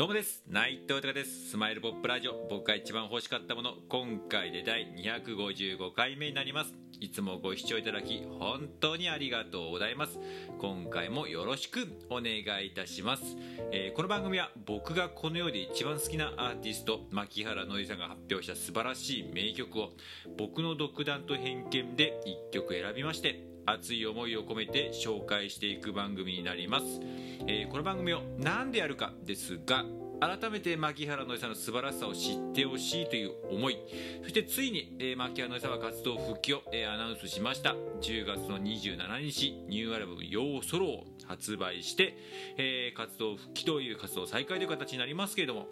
どうもです。内藤隆です。スマイルポップラジオ。僕が一番欲しかったもの。今回で第255回目になります。いつもご視聴いただき本当にありがとうございます。今回もよろしくお願いいたします、えー、この番組は僕がこの世で一番好きなアーティスト牧原のりさんが発表した素晴らしい名曲を僕の独断と偏見で1曲選びまして熱い思いを込めて紹介していく番組になります、えー、この番組を何でやるかですが改めて牧原のりさんの素晴らしさを知ってほしいという思い。そしてついに、えー、牧原のりさんは活動復帰を、えー、アナウンスしました。10月の27日ニューアルバム「ようソロ」を発売して、えー、活動復帰という活動再開という形になりますけれども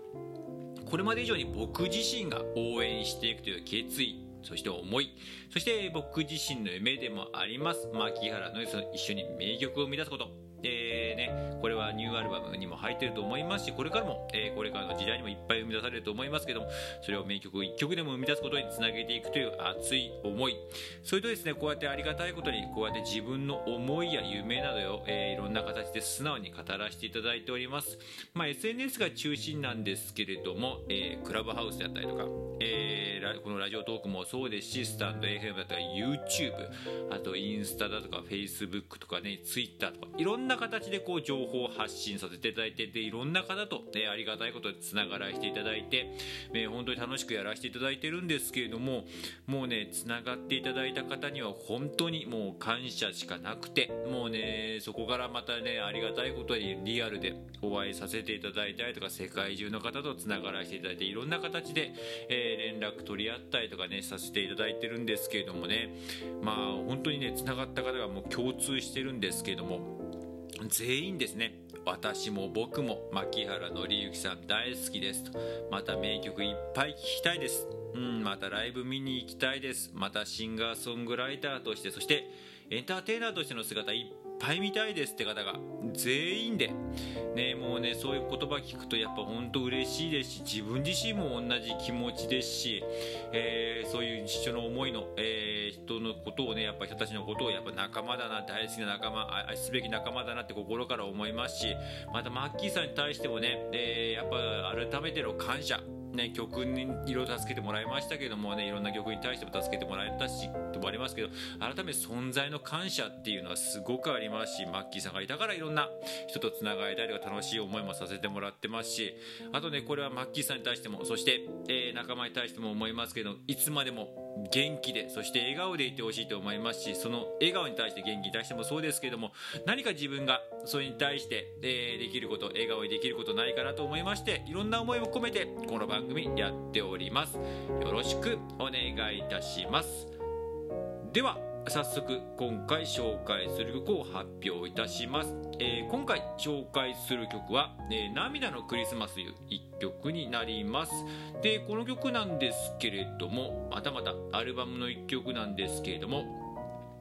これまで以上に僕自身が応援していくという決意そして思い、そして僕自身の夢でもあります、牧原のりさんと一緒に名曲を生み出すこと、でね、これはニューアルバムにも入ってると思いますしこれからも、えー、これからの時代にもいっぱい生み出されると思いますけどもそれを名曲を1曲でも生み出すことにつなげていくという熱い思い。それとですねこうやってありがたいことにこうやって自分の思いや夢などを、えー、いろんな形で素直に語らせていただいております、まあ、SNS が中心なんですけれども、えー、クラブハウスだったりとか、えー、このラジオトークもそうですしスタンド FM だったり YouTube あとインスタだとか Facebook とかね Twitter とかいろんな形でこう情報を発信させていただいてでいろんな方と、ね、ありがたいことでつながらせていただいて、ね、本当に楽しくやらせていただいてるんですけれどももうねつながっていただいた方には本当にもう感謝しかなくてもうねそこからまたねありがたいことにリアルでお会いさせていただいたりとか世界中の方とつながらせていただいていろんな形で、えー、連絡取り合ったりとかねさせていただいてるんですけれどもね。まあ本当にねつながった方がもう共通してるんですけれども全員ですね。私も僕も牧原紀之さん大好きですと。また名曲いっぱい聴きたいです。うんまたライブ見に行きたいです。またシンガーソングライターとしてそしてエンターテイナーとしての姿いっぱい見たいですって方が全員で、ね、もうねそういう言葉聞くとやっぱ本当嬉しいですし自分自身も同じ気持ちですし、えー、そういう一緒の思いの、えー、人のことをねやっぱ人たちのことをやっぱ仲間だな大好きな仲間愛すべき仲間だなって心から思いますしまたマッキーさんに対してもね、えー、やっぱ改めての感謝ね、曲にいろいろ助けてもらいましたけどもねいろんな曲に対しても助けてもらえたしともありますけど改めて存在の感謝っていうのはすごくありますしマッキーさんがいたからいろんな人とつながれたりとか楽しい思いもさせてもらってますしあとねこれはマッキーさんに対してもそして、えー、仲間に対しても思いますけどいつまでも元気でそして笑顔でいてほしいと思いますしその笑顔に対して元気に対してもそうですけども何か自分がそれに対して、えー、できること笑顔にできることないかなと思いましていろんな思いを込めてこの番組やっております。よろしくお願いいたします。では早速今回紹介する曲を発表いたします、えー、今回紹介する曲は「えー、涙のクリスマス」という1曲になります。でこの曲なんですけれどもまたまたアルバムの1曲なんですけれども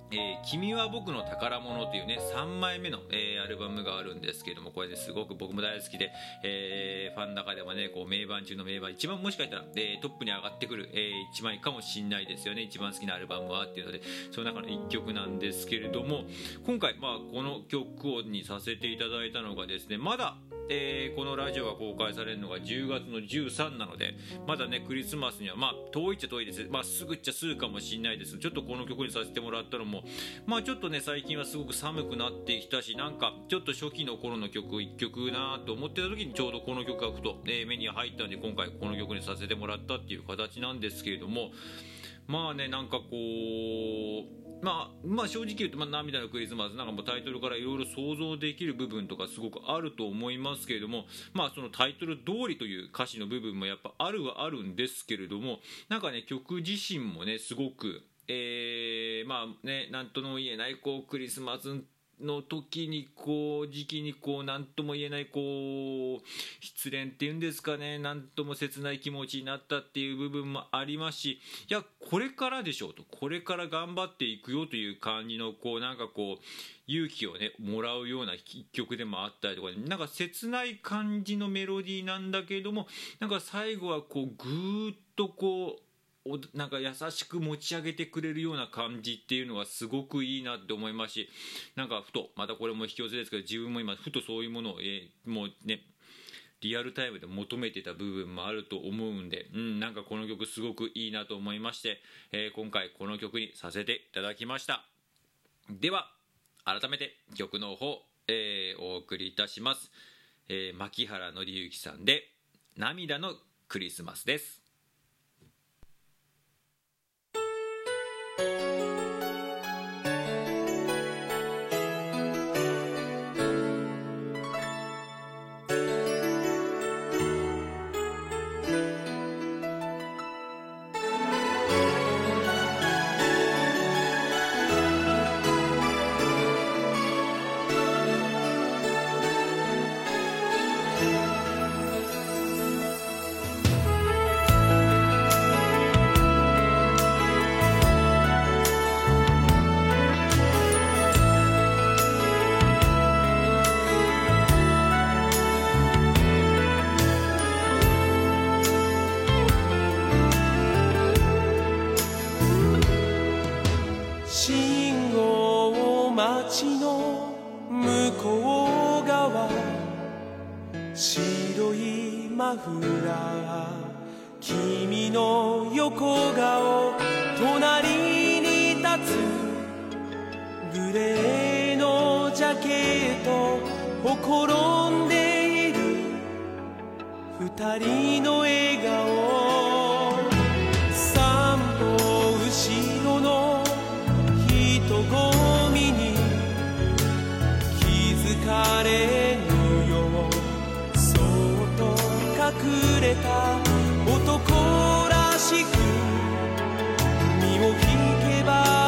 えー、君は僕の宝物というね、3枚目の、えー、アルバムがあるんですけども、これですごく僕も大好きで、えー、ファンの中ではね、こう、名盤中の名盤、一番もしかしたら、え、トップに上がってくる、え、1枚かもしんないですよね、一番好きなアルバムはっていうので、その中の1曲なんですけれども、今回、まあ、この曲をにさせていただいたのがですね、まだ、えー、このラジオが公開されるのが10月の13なのでまだねクリスマスにはまあ遠いっちゃ遠いです、まあ、すぐっちゃすぐかもしれないです。ちょっとこの曲にさせてもらったのもまあちょっとね最近はすごく寒くなってきたしなんかちょっと初期の頃の曲1曲なと思ってた時にちょうどこの曲がふと、えー、目に入ったんで今回この曲にさせてもらったっていう形なんですけれどもまあねなんかこうまあ、まあ正直言うと、まあ、涙のクリスマスなんかもタイトルからいろいろ想像できる部分とかすごくあると思いますけれども、まあそのタイトル通りという歌詞の部分もやっぱあるはあるんですけれども、なんかね、曲自身もね、すごく、えー、まあね、なんとも言えない、こう、クリスマスの時にこう時期にこう何とも言えないこう失恋っていうんですかね。何とも切ない気持ちになったっていう部分もありますし。いやこれからでしょうと。これから頑張っていくよという感じのこうなんかこう勇気をねもらうような一曲でもあったりとか、ね、なんか切ない感じのメロディーなんだけれどもなんか最後はこうぐーっとこうなんか優しく持ち上げてくれるような感じっていうのがすごくいいなって思いますしなんかふとまたこれも引き寄せですけど自分も今ふとそういうものを、えー、もうねリアルタイムで求めてた部分もあると思うんで、うん、なんかこの曲すごくいいなと思いまして、えー、今回この曲にさせていただきました。では改めて曲の方、えー、お送りいたします、えー、牧原紀之さんで「涙のクリスマス」です。Thank you. フラー君の横顔隣に立つグレーのジャケットほころんでいる二人の笑顔。れた男らしく身を引けば